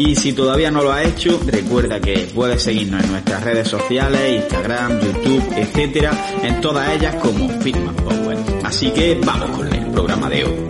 Y si todavía no lo has hecho, recuerda que puedes seguirnos en nuestras redes sociales, Instagram, YouTube, etcétera, en todas ellas como Fitman Power. Así que vamos con el programa de hoy.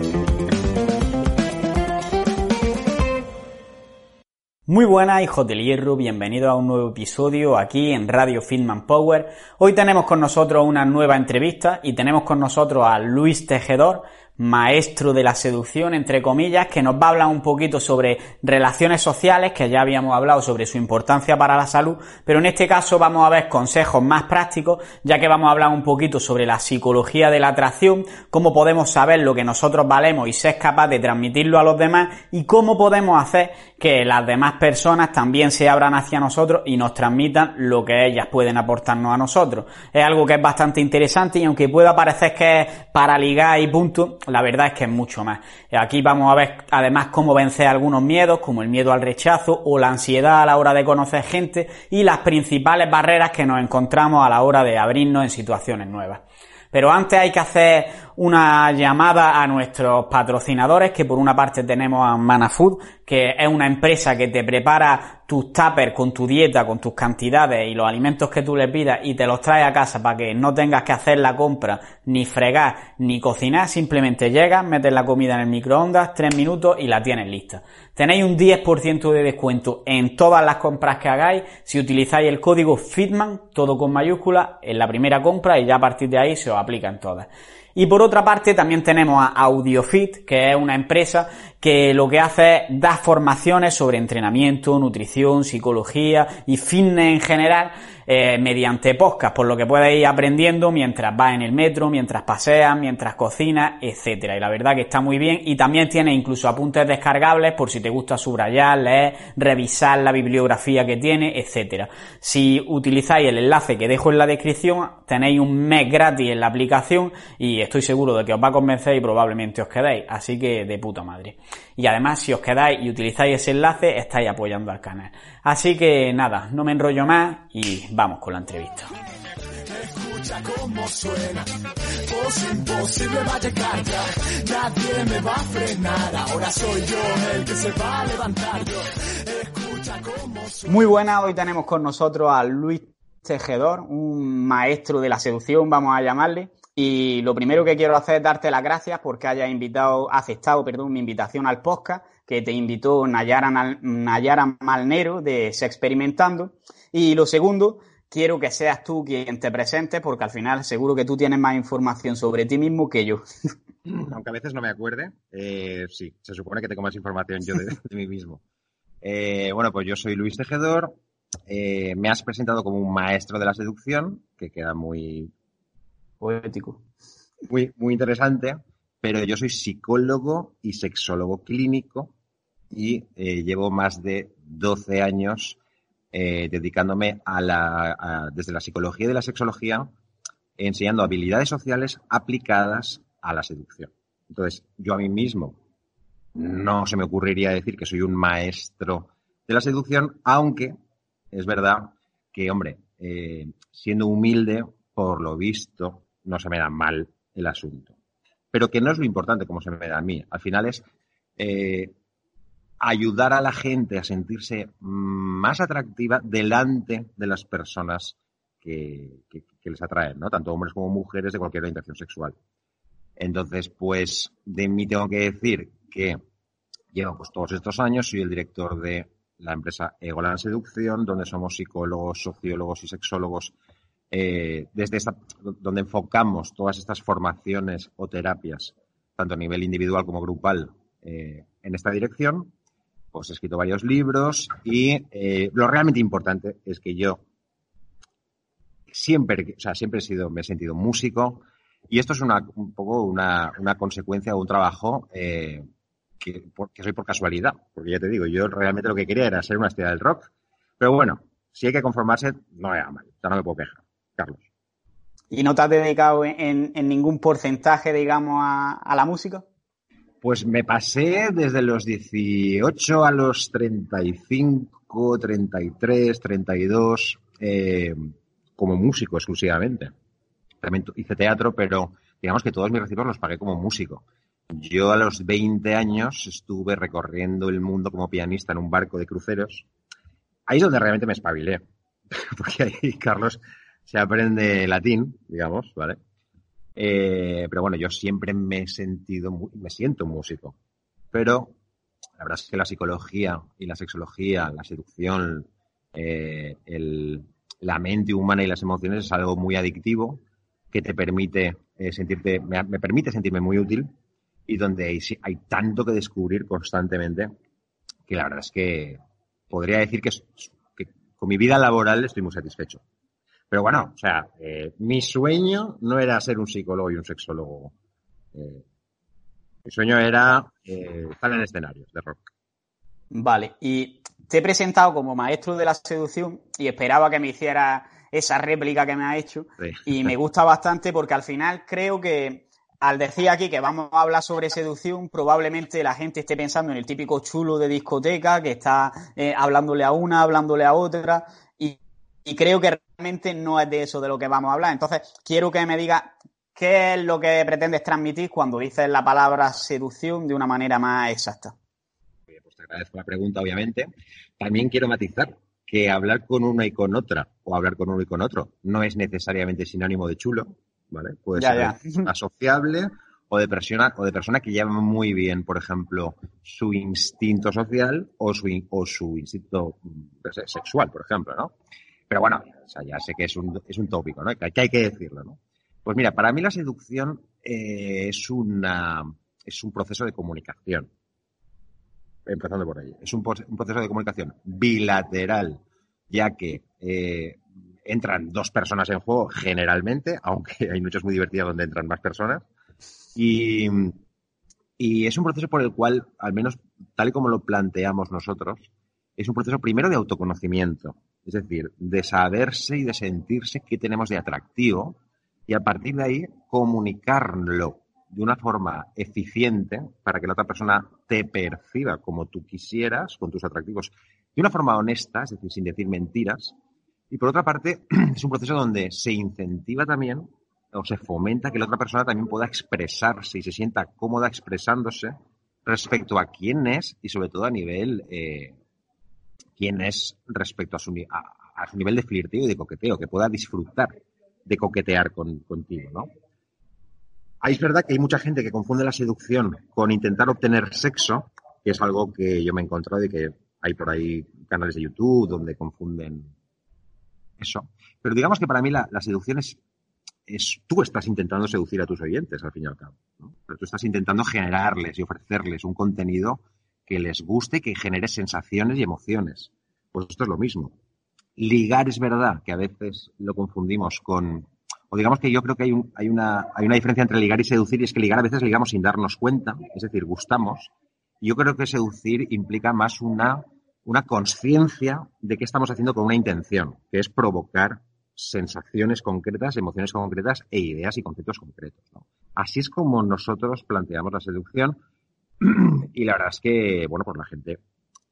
Muy buenas hijos del hierro, bienvenidos a un nuevo episodio aquí en Radio Fitman Power. Hoy tenemos con nosotros una nueva entrevista y tenemos con nosotros a Luis Tejedor, maestro de la seducción, entre comillas, que nos va a hablar un poquito sobre relaciones sociales, que ya habíamos hablado sobre su importancia para la salud, pero en este caso vamos a ver consejos más prácticos, ya que vamos a hablar un poquito sobre la psicología de la atracción, cómo podemos saber lo que nosotros valemos y ser capaz de transmitirlo a los demás y cómo podemos hacer que las demás personas también se abran hacia nosotros y nos transmitan lo que ellas pueden aportarnos a nosotros. Es algo que es bastante interesante y aunque pueda parecer que es para ligar y punto, la verdad es que es mucho más. Aquí vamos a ver además cómo vencer algunos miedos, como el miedo al rechazo o la ansiedad a la hora de conocer gente y las principales barreras que nos encontramos a la hora de abrirnos en situaciones nuevas. Pero antes hay que hacer una llamada a nuestros patrocinadores, que por una parte tenemos a Manafood, que es una empresa que te prepara tus tuppers con tu dieta, con tus cantidades y los alimentos que tú le pidas y te los trae a casa para que no tengas que hacer la compra, ni fregar, ni cocinar, simplemente llegas, metes la comida en el microondas, tres minutos y la tienes lista. Tenéis un 10% de descuento en todas las compras que hagáis si utilizáis el código FITMAN, todo con mayúscula, en la primera compra y ya a partir de ahí se os aplica en todas. Y por otra parte también tenemos a AudioFit, que es una empresa que lo que hace es dar formaciones sobre entrenamiento, nutrición, psicología y fitness en general eh, mediante podcast, por lo que puedes ir aprendiendo mientras vas en el metro, mientras paseas, mientras cocinas, etcétera. Y la verdad que está muy bien y también tiene incluso apuntes descargables por si te gusta subrayar, leer, revisar la bibliografía que tiene, etcétera. Si utilizáis el enlace que dejo en la descripción, tenéis un mes gratis en la aplicación y estoy seguro de que os va a convencer y probablemente os quedéis. Así que de puta madre. Y además, si os quedáis y utilizáis ese enlace, estáis apoyando al canal. Así que nada, no me enrollo más y vamos con la entrevista. Escucha cómo suena, imposible va a llegar ya, nadie me va a frenar, ahora soy yo el que se va a levantar yo. Escucha cómo suena. Muy buena, hoy tenemos con nosotros a Luis Tejedor, un maestro de la seducción, vamos a llamarle. Y lo primero que quiero hacer es darte las gracias porque hayas invitado, aceptado, perdón, mi invitación al podcast que te invitó Nayara, Nayara Malnero de Experimentando. Y lo segundo, quiero que seas tú quien te presentes porque al final seguro que tú tienes más información sobre ti mismo que yo. Aunque a veces no me acuerde, eh, sí, se supone que tengo más información yo de, mí mismo. Eh, bueno, pues yo soy Luis Tejedor. Eh, me has presentado como un maestro de la seducción, que queda muy poético. Muy, muy interesante, pero yo soy psicólogo y sexólogo clínico y llevo más de 12 años eh, dedicándome a la, desde la psicología y de la sexología, enseñando habilidades sociales aplicadas a la seducción. Entonces, yo a mí mismo no se me ocurriría decir que soy un maestro de la seducción, aunque es verdad que, hombre, eh, siendo humilde, por lo visto, no se me da mal el asunto. Pero que no es lo importante como se me da a mí. Al final es ayudar a la gente a sentirse más atractiva delante de las personas que, les atraen, ¿no? Tanto hombres como mujeres de cualquier orientación sexual. Entonces, pues de mí tengo que decir que llevo pues todos estos años, soy el director de la empresa Egolan Seducción, donde somos psicólogos, sociólogos y sexólogos, eh, desde esta, donde enfocamos todas estas formaciones o terapias, tanto a nivel individual como grupal, eh, en esta dirección pues he escrito varios libros y eh, lo realmente importante es que yo siempre, o sea, siempre he sido, me he sentido músico y esto es una, un poco una, una consecuencia de un trabajo eh, que, soy por casualidad, porque ya te digo, yo realmente lo que quería era ser una estrella del rock, pero bueno, si hay que conformarse, no me mal. Sea, no me puedo quejar. Carlos. ¿Y no te has dedicado en, ningún porcentaje, digamos, a, la música? Pues me pasé desde los 18 a los 35, 33, 32, como músico exclusivamente. También hice teatro, pero digamos que todos mis recibos los pagué como músico. Yo a los 20 años estuve recorriendo el mundo como pianista en un barco de cruceros. Ahí es donde realmente me espabilé. Porque ahí, Carlos, se aprende latín, digamos, ¿vale? Eh, pero bueno, yo siempre me he sentido, me siento músico. Pero la verdad es que la psicología y la sexología, la seducción, eh, la mente humana y las emociones es algo muy adictivo que te permite eh, sentirte, me, permite sentirme muy útil y donde hay, tanto que descubrir constantemente que la verdad es que podría decir que, con mi vida laboral estoy muy satisfecho. Pero bueno, o sea, eh, mi sueño no era ser un psicólogo y un sexólogo. Eh, mi sueño era eh, estar en escenarios de rock. Vale, y te he presentado como maestro de la seducción y esperaba que me hiciera esa réplica que me ha hecho. Y me gusta bastante porque al final creo que al decir aquí que vamos a hablar sobre seducción, probablemente la gente esté pensando en el típico chulo de discoteca que está eh, hablándole a una, hablándole a otra, y, creo que realmente no es de eso de lo que vamos a hablar. Entonces, quiero que me diga qué es lo que pretendes transmitir cuando dices la palabra seducción de una manera más exacta. Pues te agradezco la pregunta, obviamente. También quiero matizar que hablar con una y con otra, o hablar con uno y con otro, no es necesariamente sinónimo de chulo ¿vale? Puede ser asociable o de persona o de persona que lleva muy bien, por ejemplo, su instinto social o su, o su instinto pues, sexual, por ejemplo, ¿no? Pero bueno, ya sé que es un, es un tópico, ¿no? Que, hay que decirlo, ¿no? Pues mira, para mí la seducción eh, es una es un proceso de comunicación. Empezando por ahí. Es un, proceso de comunicación bilateral, ya que eh, entran dos personas en juego generalmente, aunque hay noches muy divertidas donde entran más personas. Y, es un proceso por el cual, al menos tal y como lo planteamos nosotros, es un proceso primero de autoconocimiento, es decir, de saberse y de sentirse qué tenemos de atractivo y a partir de ahí comunicarlo de una forma eficiente para que la otra persona te perciba como tú quisieras, con tus atractivos, de una forma honesta, es decir, sin decir mentiras, y por otra parte, es un proceso donde se incentiva también o se fomenta que la otra persona también pueda expresarse y se sienta cómoda expresándose respecto a quién es y sobre todo a nivel eh, quién es respecto a su, a, su nivel de flirteo y de coqueteo, que pueda disfrutar de coquetear con, contigo, ¿no? Ahí es verdad que hay mucha gente que confunde la seducción con intentar obtener sexo, que es algo que yo me he encontrado y que hay por ahí canales de YouTube donde confunden eso. Pero digamos que para mí la, seducción es, tú estás intentando seducir a tus oyentes, al fin y al cabo. Pero tú estás intentando generarles y ofrecerles un contenido que les guste, que genere sensaciones y emociones. Pues esto es lo mismo. Ligar es verdad que a veces lo confundimos con, o digamos que yo creo que hay, hay, una, hay una diferencia entre ligar y seducir y es que ligar a veces ligamos sin darnos cuenta, es decir, gustamos. Yo creo que seducir implica más una una conciencia de qué estamos haciendo con una intención, que es provocar sensaciones concretas, emociones concretas e ideas y conceptos concretos. Así es como nosotros planteamos la seducción y la verdad es que, bueno, pues la gente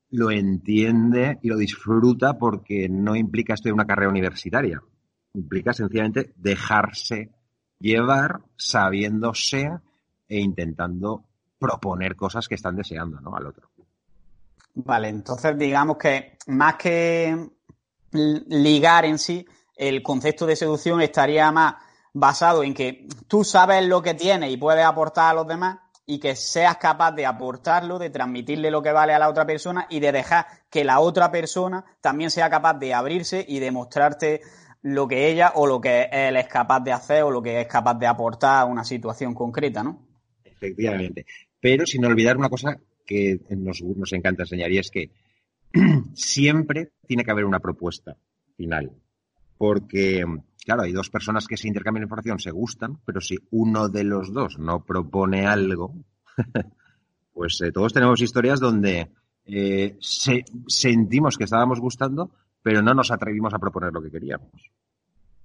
lo entiende y lo disfruta porque no implica esto de una carrera universitaria. Implica sencillamente dejarse llevar sabiéndose e intentando proponer cosas que están deseando ¿no? al otro. Vale, entonces digamos que más que ligar en sí, el concepto de seducción estaría más basado en que tú sabes lo que tienes y puedes aportar a los demás y que seas capaz de aportarlo, de transmitirle lo que vale a la otra persona y de dejar que la otra persona también sea capaz de abrirse y de mostrarte lo que ella o lo que él es capaz de hacer o lo que es capaz de aportar a una situación concreta, ¿no? Efectivamente. Pero sin olvidar una cosa que nos, nos encanta enseñar y es que siempre tiene que haber una propuesta final. Porque, claro, hay dos personas que se intercambian información, se gustan, pero si uno de los dos no propone algo, pues eh, todos tenemos historias donde eh, sentimos que estábamos gustando, pero no nos atrevimos a proponer lo que queríamos.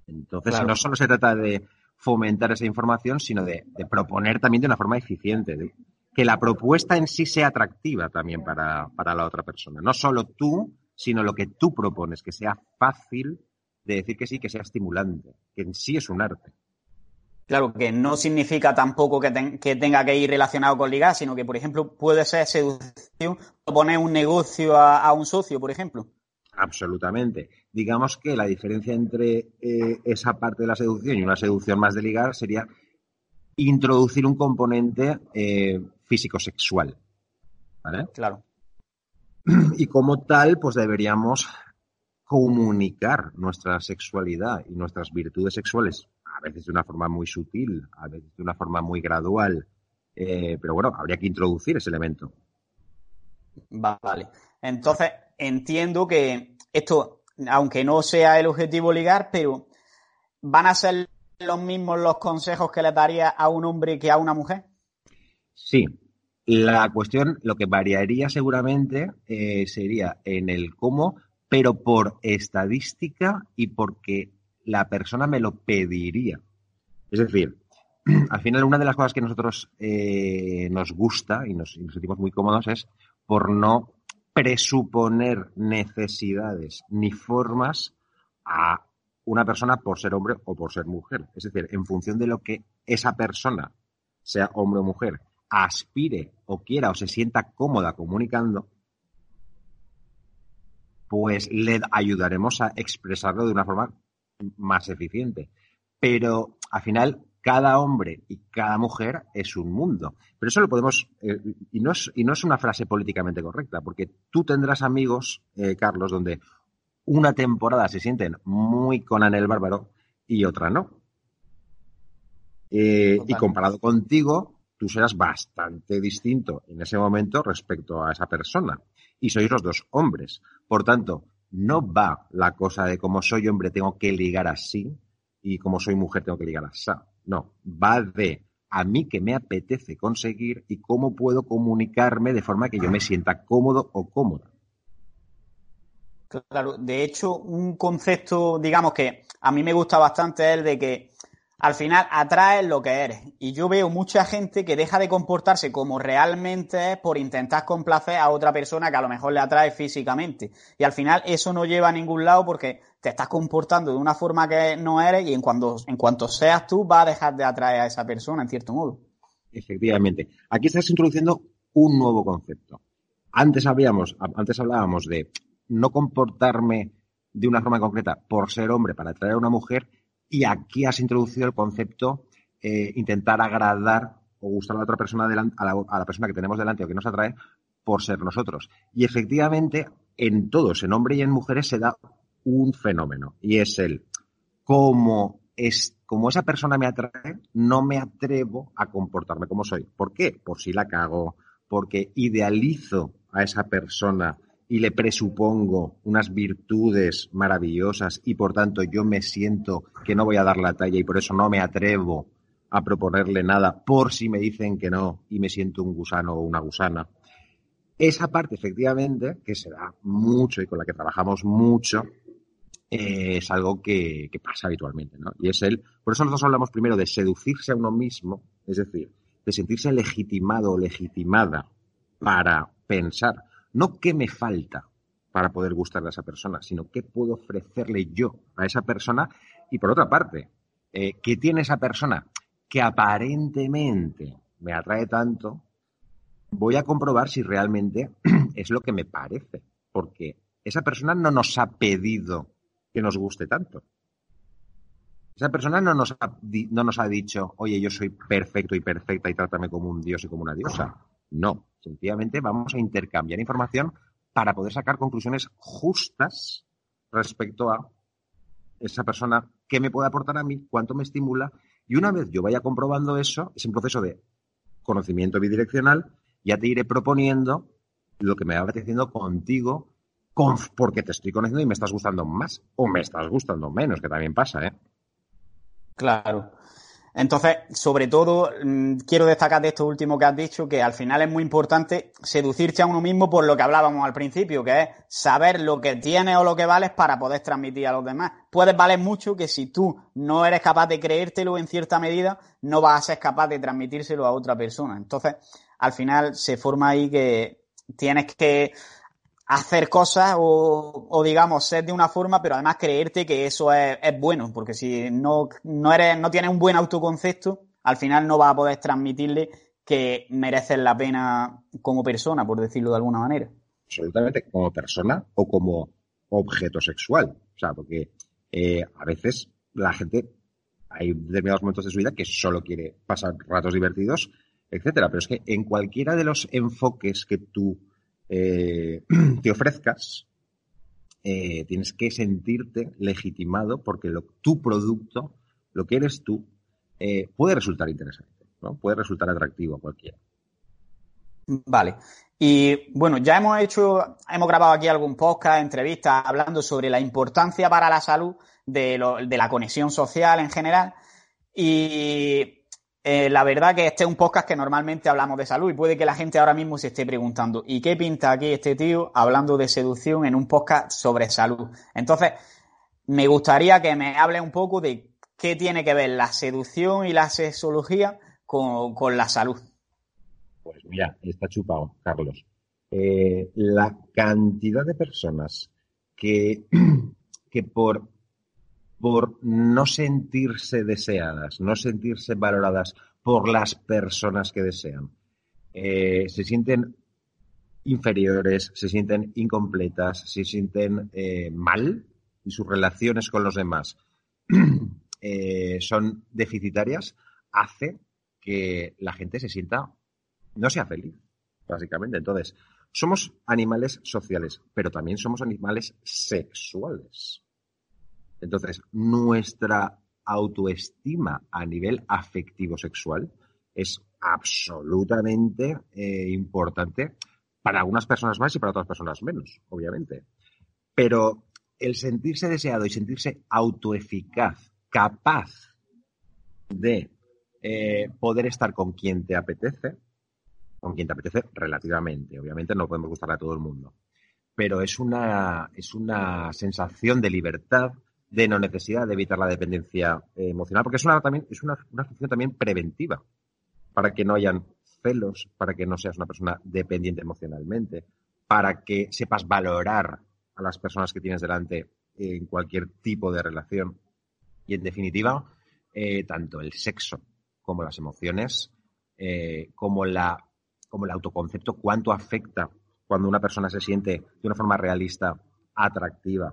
Entonces, no solo se trata de fomentar esa información, sino de, proponer también de una forma eficiente, que la propuesta en sí sea atractiva también para, para la otra persona. No solo tú, sino lo que tú propones, que sea fácil de decir que sí, que sea estimulante, que en sí es un arte. Claro, que no significa tampoco que, tenga que ir relacionado con ligar, sino que, por ejemplo, puede ser seducción o poner un negocio a, un socio, por ejemplo. Absolutamente. Digamos que la diferencia entre eh, esa parte de la seducción y una seducción más de ligar sería introducir un componente eh, físico-sexual. ¿Vale? Claro. Y como tal, pues deberíamos comunicar nuestra sexualidad y nuestras virtudes sexuales a veces de una forma muy sutil, a veces de una forma muy gradual, eh, pero bueno, habría que introducir ese elemento. Vale. Entonces, entiendo que esto, aunque no sea el objetivo ligar, pero ¿van a ser los mismos los consejos que le daría a un hombre que a una mujer? Sí. La cuestión, lo que variaría seguramente eh, sería en el cómo, pero por estadística y porque la persona me lo pediría. Es decir, al final una de las cosas que nosotros eh, nos gusta y nos, sentimos muy cómodos es por no presuponer necesidades ni formas a una persona por ser hombre o por ser mujer. Es decir, en función de lo que esa persona, sea hombre o mujer, aspire o quiera o se sienta cómoda comunicando, pues le ayudaremos a expresarlo de una forma más eficiente. Pero al final, cada hombre y cada mujer es un mundo. Pero eso lo podemos, eh, y, no es, y no es una frase políticamente correcta, porque tú tendrás amigos, eh, Carlos, donde una temporada se sienten muy con el Bárbaro y otra no. Eh, y comparado contigo, tú serás bastante distinto en ese momento respecto a esa persona. Y sois los dos hombres. Por tanto, no va la cosa de como soy hombre tengo que ligar así y como soy mujer tengo que ligar así. No, va de a mí que me apetece conseguir y cómo puedo comunicarme de forma que yo me sienta cómodo o cómoda. Claro, de hecho, un concepto, digamos que a mí me gusta bastante es el de que al final atraes lo que eres. Y yo veo mucha gente que deja de comportarse como realmente es por intentar complacer a otra persona que a lo mejor le atrae físicamente. Y al final eso no lleva a ningún lado porque te estás comportando de una forma que no eres y en cuanto, en cuanto seas tú vas a dejar de atraer a esa persona en cierto modo. Efectivamente. Aquí estás introduciendo un nuevo concepto. Antes habíamos, antes hablábamos de no comportarme de una forma concreta por ser hombre para atraer a una mujer y aquí has introducido el concepto eh, intentar agradar o gustar a la otra persona, a la, persona que tenemos delante o que nos atrae por ser nosotros. Y efectivamente, en todos, en hombres y en mujeres, se da un fenómeno y es el como es como esa persona me atrae, no me atrevo a comportarme como soy. ¿Por qué? Por si la cago, porque idealizo a esa persona y le presupongo unas virtudes maravillosas y por tanto yo me siento que no voy a dar la talla y por eso no me atrevo a proponerle nada por si me dicen que no y me siento un gusano o una gusana. Esa parte efectivamente, que se da mucho y con la que trabajamos mucho, eh, es algo que, que, pasa habitualmente, ¿no? Y es el, por eso nosotros hablamos primero de seducirse a uno mismo, es decir, de sentirse legitimado o legitimada para pensar no qué me falta para poder gustarle a esa persona, sino qué puedo ofrecerle yo a esa persona. Y por otra parte, eh, ¿qué tiene esa persona que aparentemente me atrae tanto? Voy a comprobar si realmente es lo que me parece, porque esa persona no nos ha pedido que nos guste tanto. Esa persona no nos, ha, no nos ha dicho, oye, yo soy perfecto y perfecta y trátame como un dios y como una diosa. No, sencillamente vamos a intercambiar información para poder sacar conclusiones justas respecto a esa persona, qué me puede aportar a mí, cuánto me estimula. Y una vez yo vaya comprobando eso, es un proceso de conocimiento bidireccional, ya te iré proponiendo lo que me va apeteciendo contigo, porque te estoy conociendo y me estás gustando más o me estás gustando menos, que también pasa, ¿eh? Claro. Entonces, sobre todo, mm, quiero destacar de esto último que has dicho, que al final es muy importante seducirse a uno mismo por lo que hablábamos al principio, que es saber lo que tienes o lo que vales para poder transmitir a los demás. Puedes valer mucho que si tú no eres capaz de creértelo en cierta medida, no vas a ser capaz de transmitírselo a otra persona. Entonces, al final se forma ahí que tienes que hacer cosas o, digamos ser de una forma, pero además creerte que eso es, bueno, porque si no, no eres, no tienes un buen autoconcepto, al final no vas a poder transmitirle que mereces la pena como persona, por decirlo de alguna manera. Absolutamente, como persona o como objeto sexual. O sea, porque eh, a veces la gente, hay determinados momentos de su vida que solo quiere pasar ratos divertidos, etcétera. Pero es que en cualquiera de los enfoques que tú eh, te ofrezcas, eh, tienes que sentirte legitimado porque tu producto, lo que eres tú, eh, puede resultar interesante, ¿no? puede resultar atractivo a cualquiera. Vale. Y bueno, ya hemos hecho, hemos grabado aquí algún podcast, entrevistas, hablando sobre la importancia para la salud de, de la conexión social en general. Y eh, la verdad que este es un podcast que normalmente hablamos de salud y puede que la gente ahora mismo se esté preguntando, ¿y qué pinta aquí este tío hablando de seducción en un podcast sobre salud? Entonces, me gustaría que me hable un poco de qué tiene que ver la seducción y la sexología con, la salud. Pues mira, está chupado, Carlos. Eh, la cantidad de personas que, que por por no sentirse deseadas, no sentirse valoradas por las personas que desean. Eh, se sienten inferiores, se sienten incompletas, se sienten eh, mal y sus relaciones con los demás eh, son deficitarias, hace que la gente se sienta, no sea feliz, básicamente. Entonces, somos animales sociales, pero también somos animales sexuales. Entonces, nuestra autoestima a nivel afectivo sexual es absolutamente eh, importante para algunas personas más y para otras personas menos, obviamente. Pero el sentirse deseado y sentirse autoeficaz, capaz de eh, poder estar con quien te apetece, con quien te apetece relativamente, obviamente no podemos gustar a todo el mundo, pero es una, es una sensación de libertad de no necesidad de evitar la dependencia eh, emocional, porque es una, también, es una, función también preventiva, para que no hayan celos, para que no seas una persona dependiente emocionalmente, para que sepas valorar a las personas que tienes delante en cualquier tipo de relación. Y en definitiva, eh, tanto el sexo como las emociones, eh, como, la, como el autoconcepto, cuánto afecta cuando una persona se siente de una forma realista, atractiva,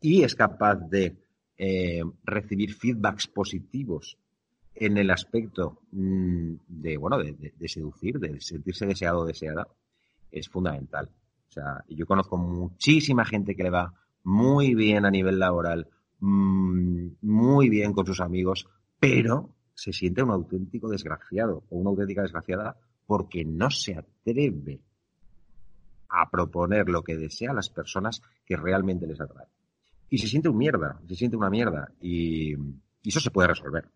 y es capaz de eh, recibir feedbacks positivos en el aspecto mm, de, bueno, de, seducir, de sentirse deseado o deseada, es fundamental. O sea, yo conozco muchísima gente que le va muy bien a nivel laboral, mm, muy bien con sus amigos, pero se siente un auténtico desgraciado o una auténtica desgraciada porque no se atreve a proponer lo que desea a las personas que realmente les atraen y se siente un mierda, se siente una mierda y, eso se puede resolver.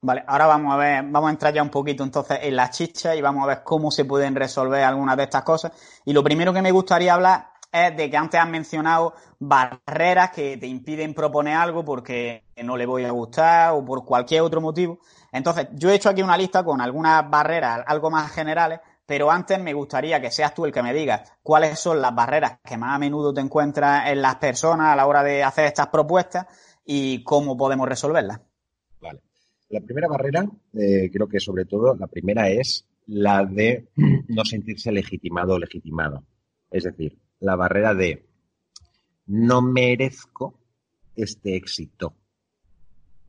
Vale, ahora vamos a ver, vamos a entrar ya un poquito entonces en la chicha y vamos a ver cómo se pueden resolver algunas de estas cosas. Y lo primero que me gustaría hablar es de que antes has mencionado barreras que te impiden proponer algo porque no le voy a gustar o por cualquier otro motivo. Entonces, yo he hecho aquí una lista con algunas barreras algo más generales pero antes me gustaría que seas tú el que me digas cuáles son las barreras que más a menudo te encuentras en las personas a la hora de hacer estas propuestas y cómo podemos resolverlas. Vale. La primera barrera, eh, creo que sobre todo la primera es la de no sentirse legitimado o legitimado. Es decir, la barrera de no merezco este éxito.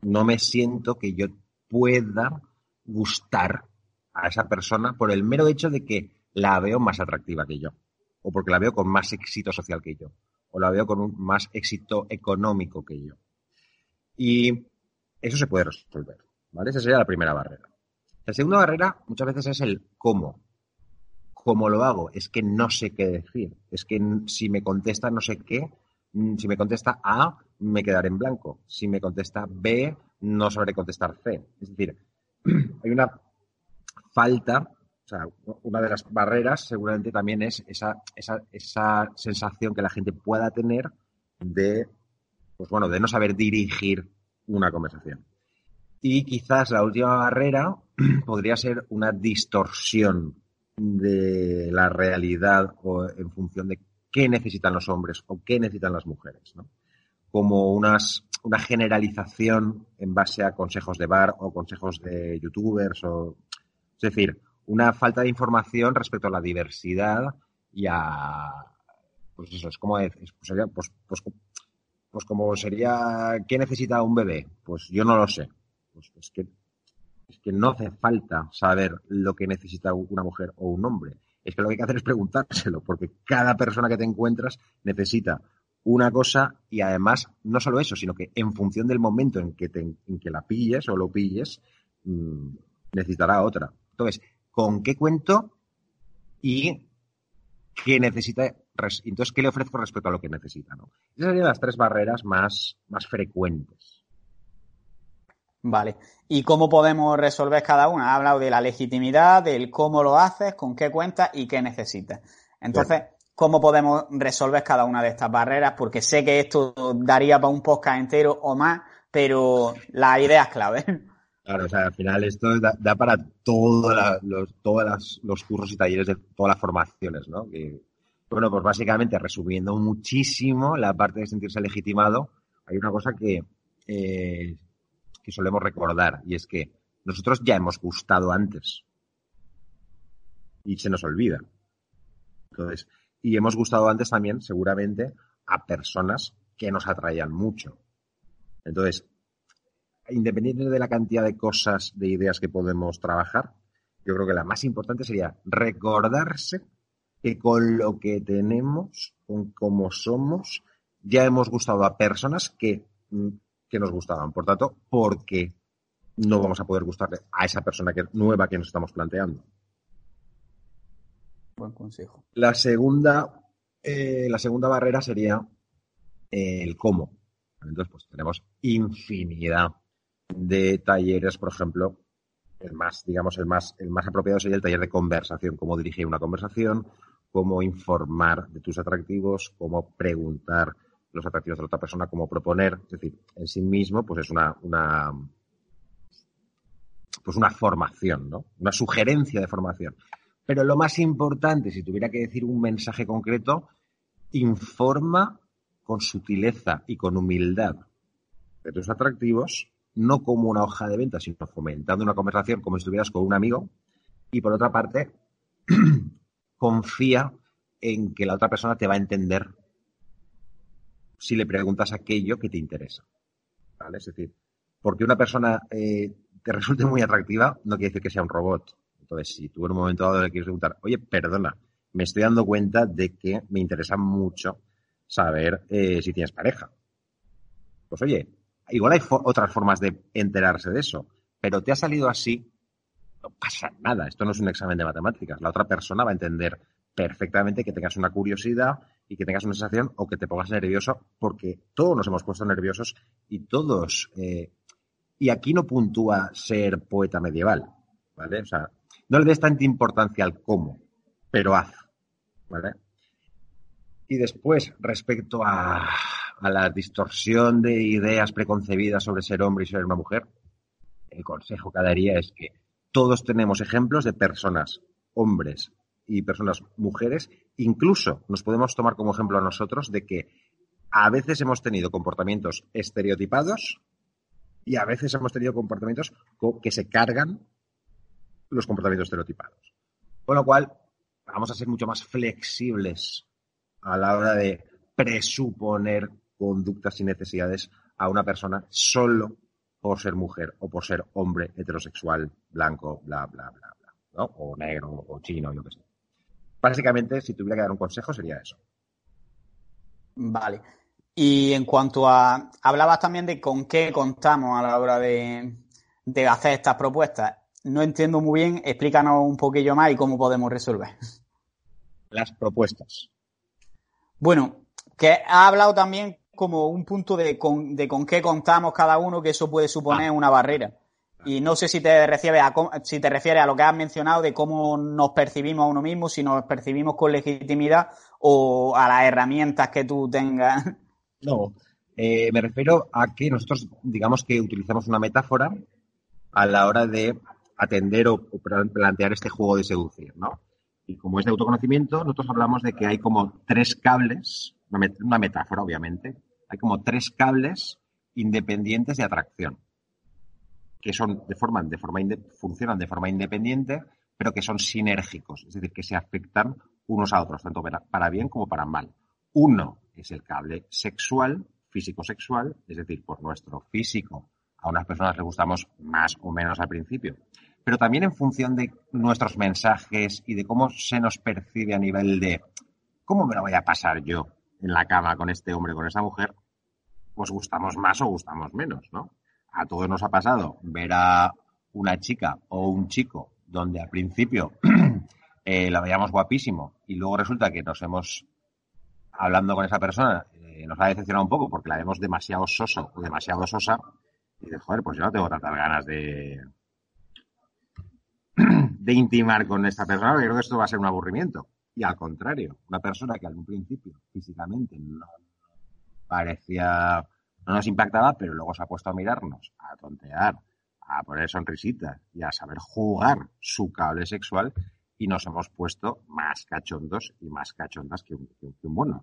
No me siento que yo pueda gustar a esa persona por el mero hecho de que la veo más atractiva que yo, o porque la veo con más éxito social que yo, o la veo con un más éxito económico que yo. Y eso se puede resolver, ¿vale? Esa sería la primera barrera. La segunda barrera muchas veces es el cómo. ¿Cómo lo hago? Es que no sé qué decir. Es que si me contesta no sé qué, mm, si me contesta A, me quedaré en blanco. Si me contesta B, no sabré contestar C. Es decir, hay una falta, o sea, una de las barreras seguramente también es esa, esa, esa sensación que la gente pueda tener de, pues bueno, de no saber dirigir una conversación. Y quizás la última barrera podría ser una distorsión de la realidad o en función de qué necesitan los hombres o qué necesitan las mujeres, ¿no? Como unas, una generalización en base a consejos de bar o consejos de youtubers o, es decir, una falta de información respecto a la diversidad y a, pues eso, es como, pues, pues, pues, pues como sería, ¿qué necesita un bebé? Pues yo no lo sé. Pues es que, es que no hace falta saber lo que necesita una mujer o un hombre. Es que lo que hay que hacer es preguntárselo, porque cada persona que te encuentras necesita una cosa y además no solo eso, sino que en función del momento en que, te, en que la pilles o lo pilles, mmm, necesitará otra. Entonces, ¿con qué cuento y qué necesita? Entonces, ¿qué le ofrezco respecto a lo que necesita? ¿no? Esas serían las tres barreras más, más frecuentes. Vale. ¿Y cómo podemos resolver cada una? Ha hablado de la legitimidad, del cómo lo haces, con qué cuentas y qué necesitas. Entonces, ¿cómo podemos resolver cada una de estas barreras? Porque sé que esto daría para un podcast entero o más, pero la idea es clave. Claro, o sea, al final esto da, para todos los, todos los cursos y talleres de todas las formaciones, ¿no? bueno, pues básicamente, resumiendo muchísimo la parte de sentirse legitimado, hay una cosa que eh, que solemos recordar, y es que nosotros ya hemos gustado antes. Y se nos olvida. Entonces, y hemos gustado antes también, seguramente, a personas que nos atraían mucho. Entonces, independientemente de la cantidad de cosas, de ideas que podemos trabajar, yo creo que la más importante sería recordarse que con lo que tenemos, con cómo somos, ya hemos gustado a personas que mm, que nos gustaban. Por tanto, porque no vamos a poder gustarle a esa persona que, nueva que nos estamos planteando. Buen consejo. La segunda, eh, la segunda barrera sería el cómo. Entonces, pues tenemos infinidad de talleres, por ejemplo, el más, digamos, el más, el más apropiado sería el taller de conversación, cómo dirigir una conversación, cómo informar de tus atractivos, cómo preguntar los atractivos de la otra persona como proponer, es decir, en sí mismo, pues es una, una pues una formación, ¿no? Una sugerencia de formación. Pero lo más importante, si tuviera que decir un mensaje concreto, informa con sutileza y con humildad de tus atractivos, no como una hoja de venta, sino fomentando una conversación como si estuvieras con un amigo. Y por otra parte, confía en que la otra persona te va a entender si le preguntas aquello que te interesa. ¿Vale? Es decir, porque una persona eh, te resulte muy atractiva no quiere decir que sea un robot. Entonces, si tú en un momento dado le quieres preguntar, oye, perdona, me estoy dando cuenta de que me interesa mucho saber eh, si tienes pareja. Pues oye, igual hay otras formas de enterarse de eso, pero te ha salido así, no pasa nada. Esto no es un examen de matemáticas. La otra persona va a entender perfectamente que tengas una curiosidad y que tengas una sensación o que te pongas nervioso, porque todos nos hemos puesto nerviosos y todos. Eh, y aquí no puntúa ser poeta medieval, ¿vale? O sea, no le des tanta importancia al cómo, pero haz, ¿vale? Y después, respecto a, a la distorsión de ideas preconcebidas sobre ser hombre y ser una mujer, el consejo que daría es que todos tenemos ejemplos de personas, hombres y personas mujeres, incluso nos podemos tomar como ejemplo a nosotros de que a veces hemos tenido comportamientos estereotipados y a veces hemos tenido comportamientos que se cargan los comportamientos estereotipados. Con lo cual, vamos a ser mucho más flexibles a la hora de presuponer conductas y necesidades a una persona solo por ser mujer o por ser hombre heterosexual, blanco, bla, bla, bla, bla, ¿no? O negro o chino, yo qué sé. Básicamente, si tuviera que dar un consejo, sería eso. Vale. Y en cuanto a. Hablabas también de con qué contamos a la hora de, hacer estas propuestas. No entiendo muy bien, explícanos un poquillo más y cómo podemos resolver. Las propuestas. Bueno, que ha hablado también como un punto de con, de con qué contamos cada uno, que eso puede suponer ah. una barrera. Y no sé si te refieres a si te refieres a lo que has mencionado de cómo nos percibimos a uno mismo, si nos percibimos con legitimidad o a las herramientas que tú tengas. No, eh, me refiero a que nosotros, digamos que utilizamos una metáfora a la hora de atender o, plantear este juego de seducción, ¿no? Y como es de autoconocimiento, nosotros hablamos de que hay como tres cables, una metáfora obviamente, hay como tres cables independientes de atracción, que son de forma, de forma funcionan de forma independiente, pero que son sinérgicos, es decir, que se afectan unos a otros, tanto para bien como para mal. Uno es el cable sexual, físico-sexual, es decir, por nuestro físico a unas personas les gustamos más o menos al principio, pero también en función de nuestros mensajes y de cómo se nos percibe a nivel de cómo me lo voy a pasar yo en la cama con este hombre, con esta mujer, pues gustamos más o gustamos menos, ¿no? A todos nos ha pasado ver a una chica o un chico donde al principio eh, la veíamos guapísimo y luego resulta que nos hemos, hablando con esa persona, eh, nos ha decepcionado un poco porque la vemos demasiado soso o demasiado sosa y de, joder, pues yo no tengo tantas ganas de, de intimar con esta persona, porque creo que esto va a ser un aburrimiento. Y al contrario, una persona que al principio físicamente no parecía, no nos impactaba, pero luego se ha puesto a mirarnos, a tontear, a poner sonrisitas y a saber jugar su cable sexual y nos hemos puesto más cachondos y más cachondas que un, que un.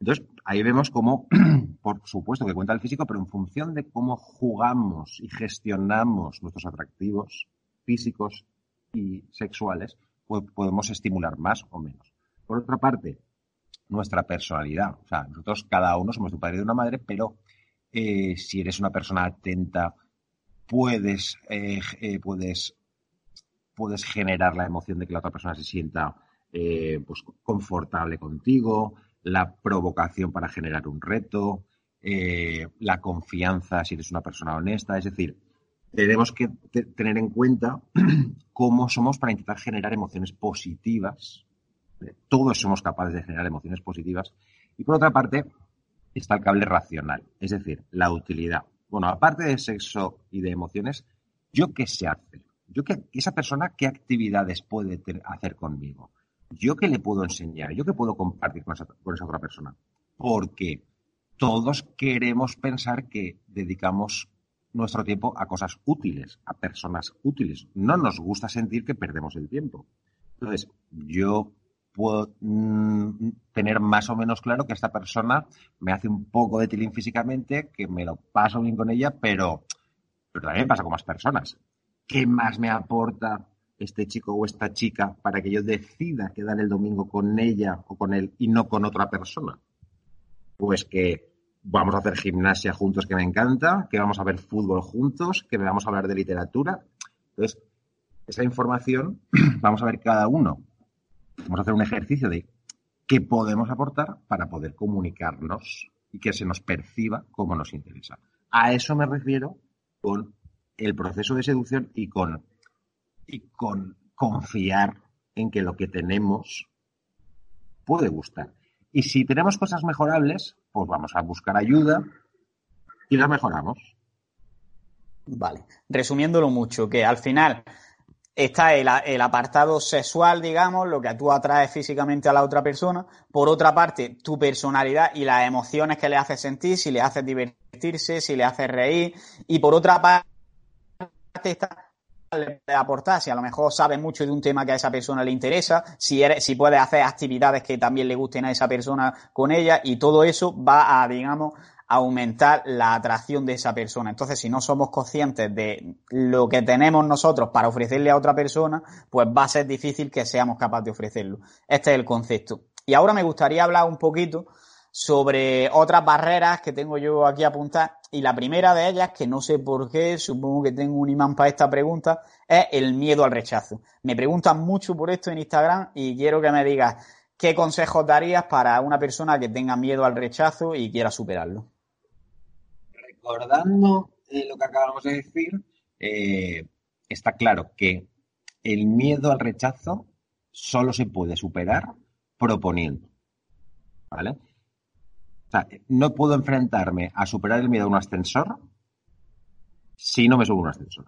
Entonces, ahí vemos cómo, por supuesto que cuenta el físico, pero en función de cómo jugamos y gestionamos nuestros atractivos físicos y sexuales, podemos estimular más o menos. Por otra parte, nuestra personalidad. O sea, nosotros cada uno somos un padre y de una madre, pero eh, si eres una persona atenta, puedes, eh, eh, puedes, puedes generar la emoción de que la otra persona se sienta pues, confortable contigo, la provocación para generar un reto, la confianza si eres una persona honesta. Es decir, tenemos que tener en cuenta cómo somos para intentar generar emociones positivas. Todos somos capaces de generar emociones positivas. Y por otra parte, está el cable racional, es decir, la utilidad. Bueno, aparte de sexo y de emociones, ¿yo qué sé hacer? ¿Yo qué, esa persona qué actividades puede hacer conmigo? ¿yo qué le puedo enseñar? ¿Yo qué puedo compartir con esa, otra persona? Porque todos queremos pensar que dedicamos nuestro tiempo a cosas útiles, a personas útiles. No nos gusta sentir que perdemos el tiempo. Entonces, yo puedo mm, tener más o menos claro que esta persona me hace un poco de tilín físicamente, que me lo paso bien con ella, pero, pero también pasa con más personas. ¿Qué más me aporta este chico o esta chica para que yo decida quedar el domingo con ella o con él y no con otra persona? Pues que vamos a hacer gimnasia juntos que me encanta, que vamos a ver fútbol juntos, que vamos a hablar de literatura. Entonces, esa información vamos a ver cada uno. Vamos a hacer un ejercicio de qué podemos aportar para poder comunicarnos y que se nos perciba como nos interesa. A eso me refiero con el proceso de seducción y con y con confiar en que lo que tenemos puede gustar. Y si tenemos cosas mejorables, pues vamos a buscar ayuda y las mejoramos. Vale. Resumiéndolo mucho, que al final está el, el, apartado sexual, digamos, lo que tú atraes físicamente a la otra persona. Por otra parte, tu personalidad y las emociones que le haces sentir, si le haces divertirse, si le haces reír. Y por otra parte está le aportar, si a lo mejor sabe mucho de un tema que a esa persona le interesa, si, eres, si puede hacer actividades que también le gusten a esa persona con ella y todo eso va a, digamos, aumentar la atracción de esa persona. Entonces, si no somos conscientes de lo que tenemos nosotros para ofrecerle a otra persona, pues va a ser difícil que seamos capaces de ofrecerlo. Este es el concepto. Y ahora me gustaría hablar un poquito sobre otras barreras que tengo yo aquí apuntar. Y la primera de ellas, que no sé por qué, supongo que tengo un imán para esta pregunta, es el miedo al rechazo. Me preguntan mucho por esto en Instagram y quiero que me digas qué consejos darías para una persona que tenga miedo al rechazo y quiera superarlo. Recordando eh, lo que acabamos de decir, eh, está claro que el miedo al rechazo solo se puede superar proponiendo. ¿Vale? Sea, no puedo enfrentarme a superar el miedo a un ascensor si no me subo a un ascensor.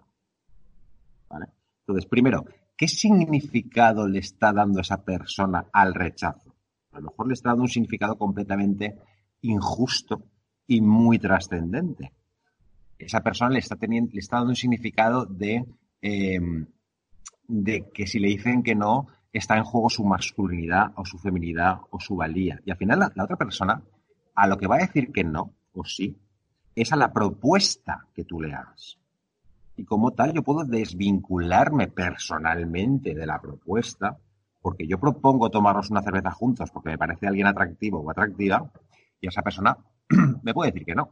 Entonces, primero, ¿qué significado le está dando esa persona al rechazo? A lo mejor le está dando un significado completamente injusto y muy trascendente. Esa persona le está, teniendo, dando un significado de, eh, de que si le dicen que no, está en juego su masculinidad o su feminidad o su valía. Y al final la otra persona a lo que va a decir que no o sí es a la propuesta que tú le hagas. Y como tal, yo puedo desvincularme personalmente de la propuesta, porque yo propongo tomarnos una cerveza juntos porque me parece alguien atractivo o atractiva, y esa persona me puede decir que no.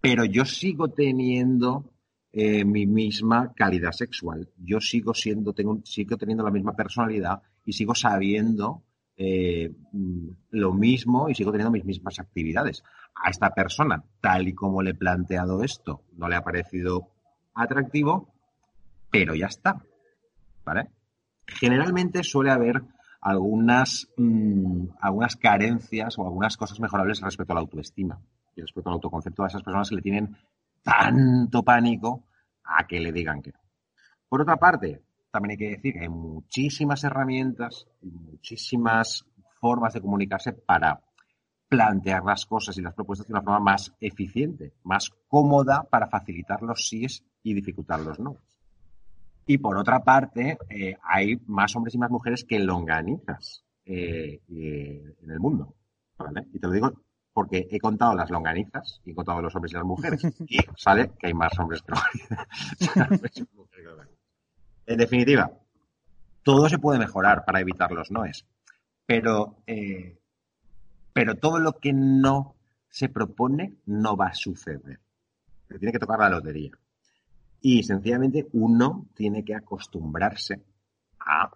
Pero yo sigo teniendo eh, mi misma calidad sexual. Yo sigo siendo, tengo, sigo teniendo la misma personalidad y sigo sabiendo eh, lo mismo y sigo teniendo mis mismas actividades. A esta persona, tal y como le he planteado esto, no le ha parecido atractivo, pero ya está. ¿Vale? Generalmente suele haber algunas, mmm, algunas carencias o algunas cosas mejorables respecto a la autoestima y respecto al autoconcepto de esas personas que le tienen tanto pánico a que le digan que no. Por otra parte, también hay que decir que hay muchísimas herramientas y muchísimas formas de comunicarse para plantear las cosas y las propuestas de una forma más eficiente, más cómoda para facilitar los sís y dificultar los no. Y por otra parte, eh, hay más hombres y más mujeres que longanizas eh, eh, en el mundo. ¿vale? Y te lo digo porque he contado las longanizas y he contado los hombres y las mujeres. Y sale que hay más hombres que longanizas. en definitiva, todo se puede mejorar para evitar los noes. Pero, eh, pero todo lo que no se propone no va a suceder. Tiene que tocar la lotería. Y sencillamente uno tiene que acostumbrarse a,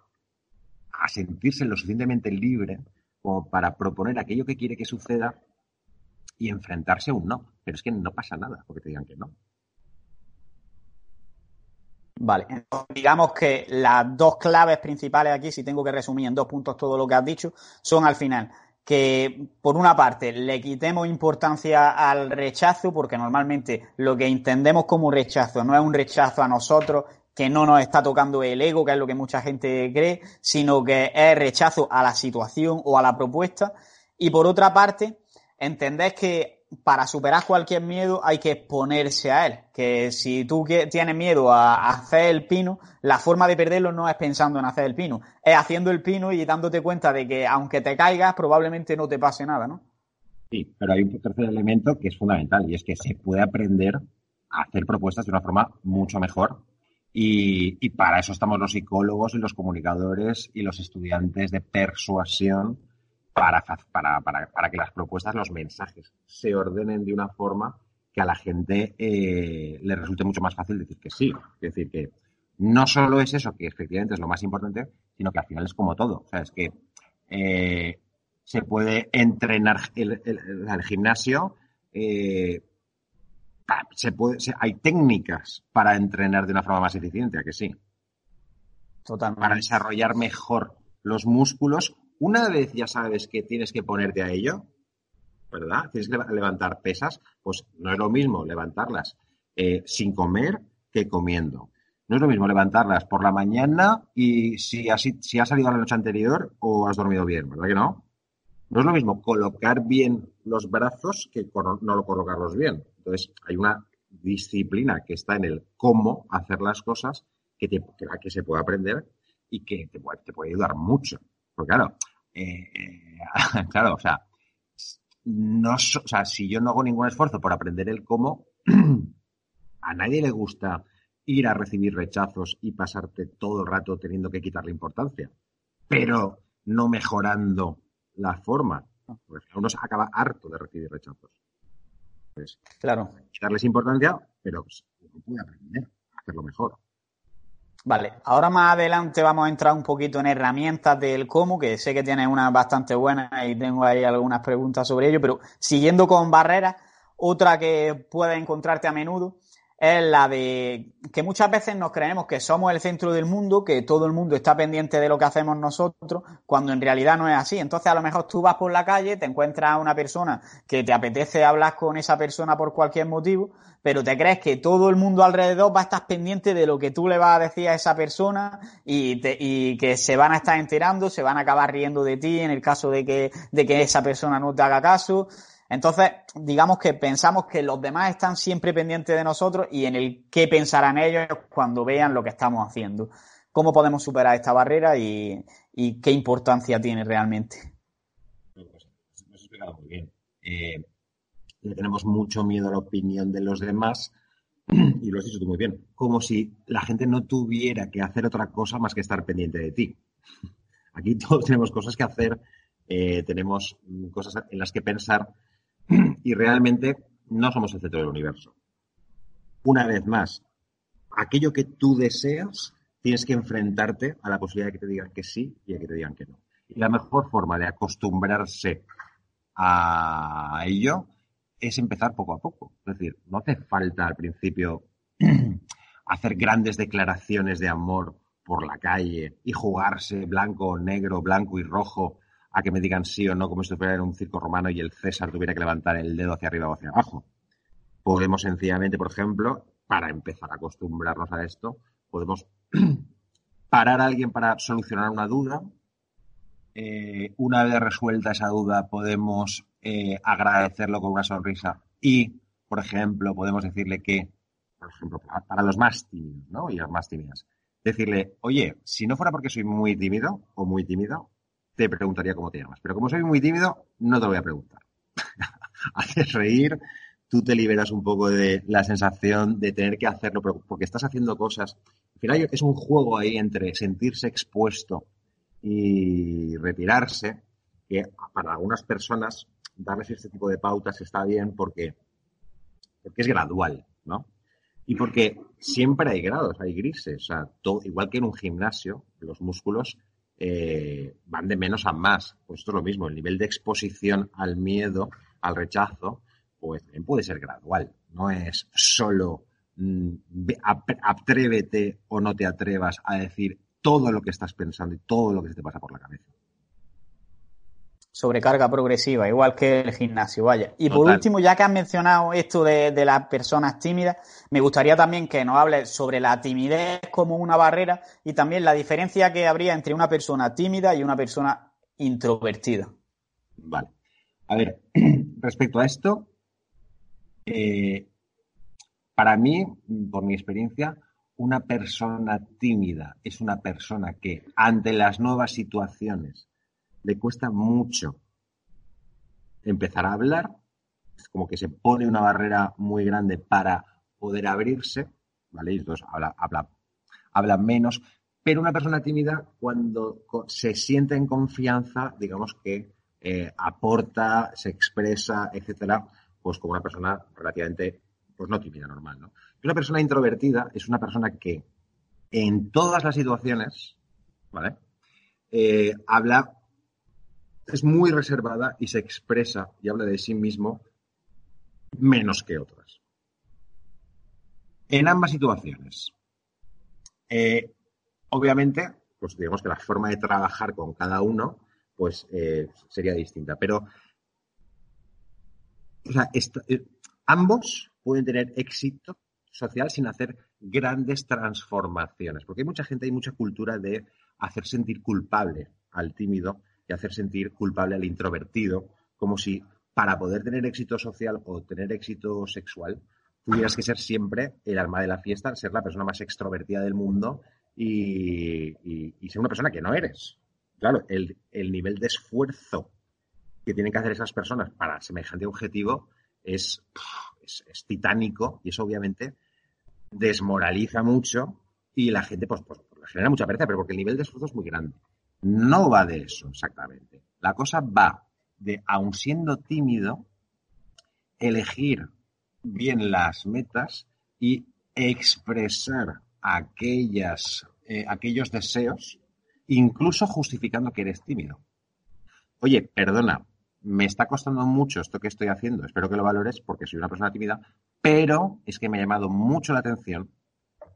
a sentirse lo suficientemente libre como para proponer aquello que quiere que suceda y enfrentarse a un no. Pero es que no pasa nada porque te digan que no. Vale, entonces digamos que las dos claves principales aquí, si tengo que resumir en dos puntos todo lo que has dicho, son al final que por una parte le quitemos importancia al rechazo, porque normalmente lo que entendemos como rechazo no es un rechazo a nosotros, que no nos está tocando el ego, que es lo que mucha gente cree, sino que es rechazo a la situación o a la propuesta. Y por otra parte, entendés que para superar cualquier miedo hay que exponerse a él. Que si tú tienes miedo a hacer el pino, la forma de perderlo no es pensando en hacer el pino, es haciendo el pino y dándote cuenta de que aunque te caigas, probablemente no te pase nada, ¿no? Sí, pero hay un tercer elemento que es fundamental y es que se puede aprender a hacer propuestas de una forma mucho mejor y, y para eso estamos los psicólogos y los comunicadores y los estudiantes de persuasión para, para, para, para, que las propuestas, los mensajes se ordenen de una forma que a la gente eh, le resulte mucho más fácil decir que sí. Es decir, que no solo es eso, que efectivamente es lo más importante, sino que al final es como todo. O sea, es que eh, se puede entrenar el, el, el gimnasio, eh, se puede, se, hay técnicas para entrenar de una forma más eficiente, ¿a que sí? Totalmente. Para desarrollar mejor los músculos una vez ya sabes que tienes que ponerte a ello, ¿verdad? Tienes que levantar pesas, pues no es lo mismo levantarlas eh, sin comer que comiendo. No es lo mismo levantarlas por la mañana y si si has salido la noche anterior o has dormido bien, ¿verdad que no? No es lo mismo colocar bien los brazos que no lo colocarlos bien. Entonces, hay una disciplina que está en el cómo hacer las cosas que, te, se puede aprender y que te puede ayudar mucho. Porque claro, eh, claro, o sea, no, o sea, si yo no hago ningún esfuerzo por aprender el cómo, a nadie le gusta ir a recibir rechazos y pasarte todo el rato teniendo que quitarle importancia, pero no mejorando la forma. Porque uno se acaba harto de recibir rechazos. Pues, claro. Quitarles importancia, pero uno puede aprender a hacerlo mejor. Vale, ahora más adelante vamos a entrar un poquito en herramientas del cómo, que sé que tienes unas bastante buenas y tengo ahí algunas preguntas sobre ello, pero siguiendo con barreras, otra que puedes encontrarte a menudo es la de que muchas veces nos creemos que somos el centro del mundo, que todo el mundo está pendiente de lo que hacemos nosotros, cuando en realidad no es así. Entonces, a lo mejor tú vas por la calle, te encuentras a una persona que te apetece hablar con esa persona por cualquier motivo, pero te crees que todo el mundo alrededor va a estar pendiente de lo que tú le vas a decir a esa persona y, y que se van a estar enterando, se van a acabar riendo de ti en el caso de que, de que esa persona no te haga caso. Entonces, digamos que pensamos que los demás están siempre pendientes de nosotros y en el qué pensarán ellos cuando vean lo que estamos haciendo. ¿Cómo podemos superar esta barrera y, qué importancia tiene realmente? Pues, has explicado muy bien. Eh, tenemos mucho miedo a la opinión de los demás y lo has dicho tú muy bien, como si la gente no tuviera que hacer otra cosa más que estar pendiente de ti. Aquí todos tenemos cosas que hacer, eh, tenemos cosas en las que pensar y realmente no somos el centro del universo. Una vez más, aquello que tú deseas, tienes que enfrentarte a la posibilidad de que te digan que sí y a que te digan que no. Y la mejor forma de acostumbrarse a ello es empezar poco a poco. Es decir, no hace falta al principio hacer grandes declaraciones de amor por la calle y jugarse blanco, negro, blanco y rojo a que me digan sí o no, como si estuviera en un circo romano y el César tuviera que levantar el dedo hacia arriba o hacia abajo. Podemos sencillamente, por ejemplo, para empezar a acostumbrarnos a esto, podemos parar a alguien para solucionar una duda. Eh, una vez resuelta esa duda, podemos eh, agradecerlo con una sonrisa y, por ejemplo, podemos decirle que, por ejemplo, para los más tímidos, ¿no? Y las más tímidas, decirle, oye, si no fuera porque soy muy tímido o muy tímido, te preguntaría cómo te llamas. Pero como soy muy tímido, no te voy a preguntar. Haces reír, tú te liberas un poco de la sensación de tener que hacerlo porque estás haciendo cosas. Al final es un juego ahí entre sentirse expuesto y retirarse, que para algunas personas darles este tipo de pautas está bien porque, porque es gradual, ¿no? Y porque siempre hay grados, hay grises. O sea, igual que en un gimnasio, los músculos eh, van de menos a más. Pues esto es lo mismo, el nivel de exposición al miedo, al rechazo, pues también puede ser gradual. No es solo mm, atrévete o no te atrevas a decir todo lo que estás pensando y todo lo que se te pasa por la cabeza sobrecarga progresiva, igual que el gimnasio, vaya. Y por último, ya que has mencionado esto de, de, las personas tímidas, me gustaría también que nos hables sobre la timidez como una barrera y también la diferencia que habría entre una persona tímida y una persona introvertida. Vale. A ver, respecto a esto, eh, para mí, por mi experiencia, una persona tímida es una persona que ante las nuevas situaciones le cuesta mucho empezar a hablar, es como que se pone una barrera muy grande para poder abrirse, ¿vale? Y entonces habla, habla, menos, pero una persona tímida cuando se siente en confianza, digamos que eh, aporta, se expresa, etcétera, pues como una persona relativamente, pues no tímida, normal, ¿no? Una persona introvertida es una persona que en todas las situaciones, ¿vale? Eh, habla es muy reservada y se expresa y habla de sí mismo menos que otras. En ambas situaciones. Eh, obviamente, pues digamos que la forma de trabajar con cada uno, pues eh, sería distinta. Pero, o sea, eh, ambos pueden tener éxito social sin hacer grandes transformaciones, porque hay mucha gente, hay mucha cultura de hacer sentir culpable al tímido y hacer sentir culpable al introvertido, como si para poder tener éxito social o tener éxito sexual tuvieras que ser siempre el alma de la fiesta, ser la persona más extrovertida del mundo y, ser una persona que no eres. Claro, el, nivel de esfuerzo que tienen que hacer esas personas para semejante objetivo es, titánico y eso obviamente desmoraliza mucho y la gente pues, pues, pues genera mucha pereza, pero porque el nivel de esfuerzo es muy grande. No va de eso exactamente. La cosa va de, aun siendo tímido, elegir bien las metas y expresar aquellas, eh, aquellos deseos, incluso justificando que eres tímido. Oye, perdona, me está costando mucho esto que estoy haciendo, espero que lo valores porque soy una persona tímida, pero es que me ha llamado mucho la atención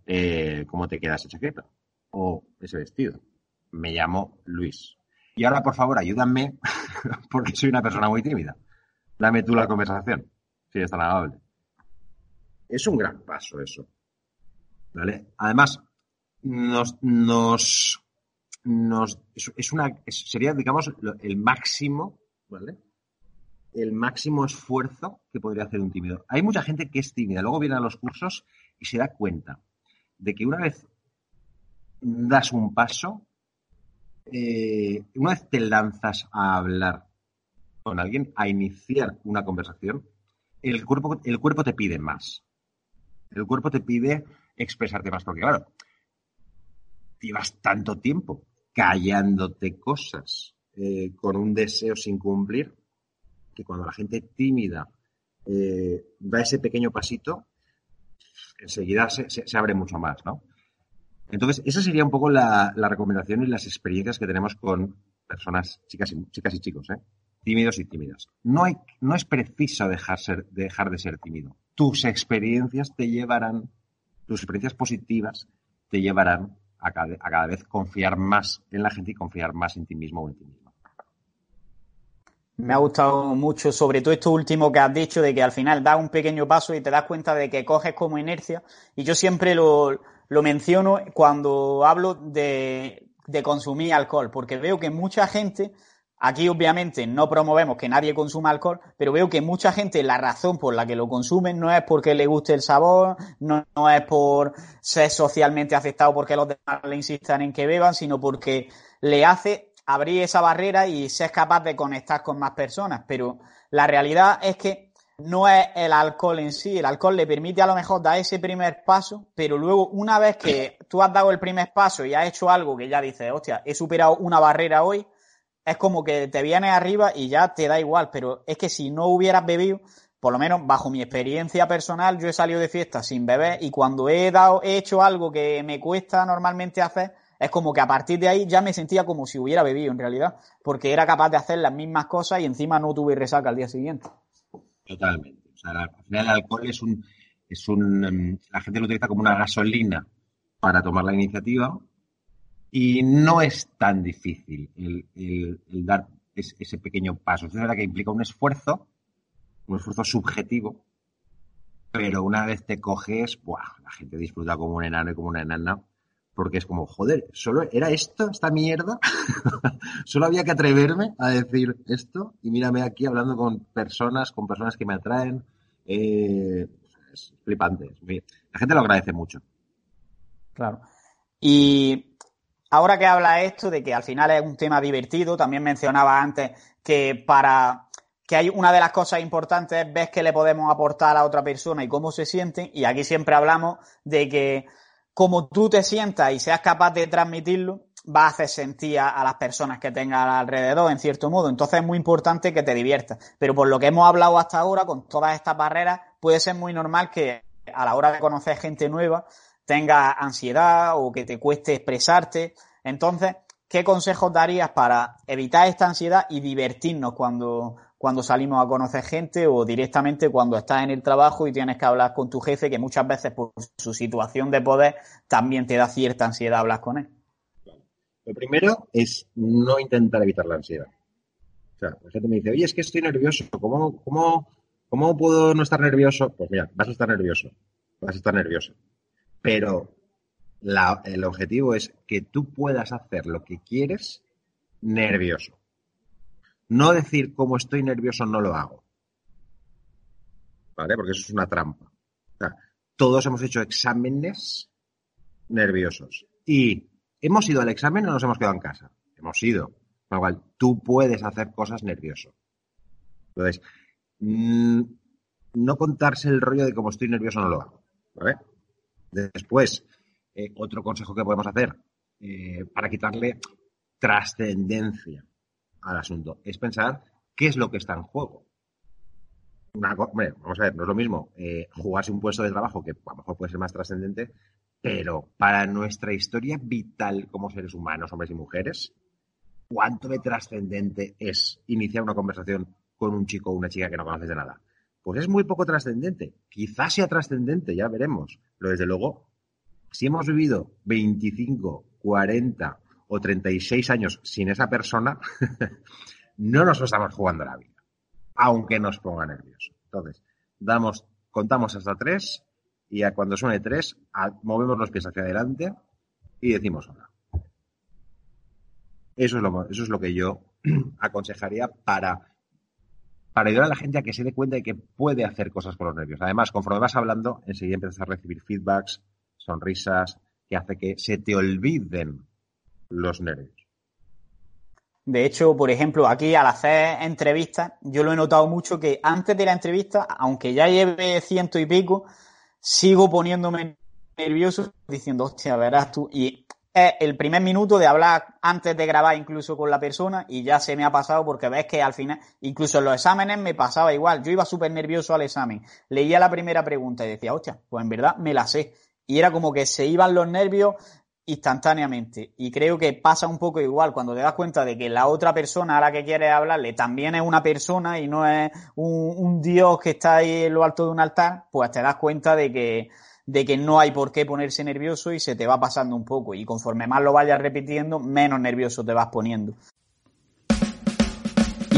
eh, cómo te queda esa chaqueta o ese vestido. Me llamo Luis. Y ahora, por favor, ayúdame porque soy una persona muy tímida. Dame tú la conversación, si es tan amable. Es un gran paso eso. ¿Vale? Además, nos, nos, nos es una, sería, digamos, el máximo, ¿vale? El máximo esfuerzo que podría hacer un tímido. Hay mucha gente que es tímida, luego viene a los cursos y se da cuenta de que una vez das un paso, eh, una vez te lanzas a hablar con alguien, a iniciar una conversación, el cuerpo, el cuerpo te pide más. El cuerpo te pide expresarte más, porque claro, llevas tanto tiempo callándote cosas eh, con un deseo sin cumplir, que cuando la gente tímida eh, da ese pequeño pasito, enseguida se, abre mucho más, ¿no? Entonces, esa sería un poco la, recomendación y las experiencias que tenemos con personas, chicas y, chicas y chicos, ¿eh? tímidos y tímidas. No, hay, no es preciso dejar, ser, dejar de ser tímido. Tus experiencias te llevarán, tus experiencias positivas te llevarán a cada, vez confiar más en la gente y confiar más en ti mismo o en ti mismo. Me ha gustado mucho, sobre todo esto último que has dicho, de que al final das un pequeño paso y te das cuenta de que coges como inercia. Y yo siempre lo, menciono cuando hablo de, de consumir alcohol, porque veo que mucha gente Aquí obviamente no promovemos que nadie consuma alcohol, pero veo que mucha gente la razón por la que lo consumen no es porque le guste el sabor, no, es por ser socialmente aceptado porque los demás le insistan en que beban, sino porque le hace abrir esa barrera y ser capaz de conectar con más personas. Pero la realidad es que no es el alcohol en sí, el alcohol le permite a lo mejor dar ese primer paso, pero luego una vez que tú has dado el primer paso y has hecho algo que ya dices, hostia, he superado una barrera hoy, es como que te vienes arriba y ya te da igual, pero es que si no hubieras bebido, por lo menos bajo mi experiencia personal, yo he salido de fiesta sin beber y cuando he dado, he hecho algo que me cuesta normalmente hacer, es como que a partir de ahí ya me sentía como si hubiera bebido en realidad, porque era capaz de hacer las mismas cosas y encima no tuve resaca al día siguiente. Totalmente. O sea, al final el alcohol es un, es un, em, la gente lo utiliza como una gasolina para tomar la iniciativa y no es tan difícil el, dar ese pequeño paso. Es verdad que implica un esfuerzo, un esfuerzo subjetivo, pero una vez te coges, ¡buah! la gente disfruta como un enano y como una enana, porque es como, joder, ¿solo era esto, esta mierda? ¿Solo había que atreverme a decir esto? Y mírame aquí hablando con personas, con personas que me atraen. Eh, es flipante. La gente lo agradece mucho. Claro. Y Ahora que habla esto de que al final es un tema divertido, también mencionaba antes que para que hay una de las cosas importantes es ver qué le podemos aportar a otra persona y cómo se siente. Y aquí siempre hablamos de que como tú te sientas y seas capaz de transmitirlo, va a hacer sentir a, las personas que tengas alrededor, en cierto modo. Entonces es muy importante que te diviertas. Pero por lo que hemos hablado hasta ahora, con todas estas barreras, puede ser muy normal que a la hora de conocer gente nueva, tenga ansiedad o que te cueste expresarte. Entonces, ¿qué consejos darías para evitar esta ansiedad y divertirnos cuando, cuando salimos a conocer gente o directamente cuando estás en el trabajo y tienes que hablar con tu jefe, que muchas veces por su situación de poder también te da cierta ansiedad hablar con él? Lo primero es no intentar evitar la ansiedad. O sea, la gente me dice, oye, es que estoy nervioso, ¿cómo, cómo, cómo puedo no estar nervioso? Pues mira, vas a estar nervioso, vas a estar nervioso. Pero el objetivo es que tú puedas hacer lo que quieres nervioso. No decir como estoy nervioso no lo hago. ¿Vale? Porque eso es una trampa. todos hemos hecho exámenes nerviosos. Y hemos ido al examen o nos hemos quedado en casa. Hemos ido. Con tú puedes hacer cosas nervioso. Entonces, mm, no contarse el rollo de como estoy nervioso no lo hago. ¿Vale? Después, eh, otro consejo que podemos hacer eh, para quitarle trascendencia al asunto es pensar qué es lo que está en juego. vamos a ver, no es lo mismo eh, jugarse un puesto de trabajo que a lo mejor puede ser más trascendente, pero para nuestra historia vital como seres humanos, hombres y mujeres, ¿cuánto de trascendente es iniciar una conversación con un chico o una chica que no conoces de nada? Pues es muy poco trascendente. Quizás sea trascendente, ya veremos. Pero desde luego, si hemos vivido 25, 40 o 36 años sin esa persona, no nos estamos jugando la vida, aunque nos ponga nervioso. Entonces, damos, contamos hasta tres y a cuando suene tres, movemos los pies hacia adelante y decimos hola. Eso es lo, eso es lo que yo aconsejaría para, para ayudar a la gente a que se dé cuenta de que puede hacer cosas con los nervios. Además, conforme vas hablando, enseguida empiezas a recibir feedbacks, sonrisas, que hace que se te olviden los nervios. De hecho, por ejemplo, aquí al hacer entrevistas, yo lo he notado mucho que antes de la entrevista, aunque ya lleve ciento y pico, sigo poniéndome nervioso diciendo, hostia, verás tú. Y es el primer minuto de hablar antes de grabar incluso con la persona y ya se me ha pasado porque ves que al final, incluso en los exámenes me pasaba igual. Yo iba súper nervioso al examen. Leía la primera pregunta y decía, hostia, pues en verdad me la sé. Y era como que se iban los nervios instantáneamente. Y creo que pasa un poco igual cuando te das cuenta de que la otra persona a la que quieres hablarle también es una persona y no es un, dios que está ahí en lo alto de un altar, pues te das cuenta de que de que no hay por qué ponerse nervioso y se te va pasando un poco. Y conforme más lo vayas repitiendo, menos nervioso te vas poniendo.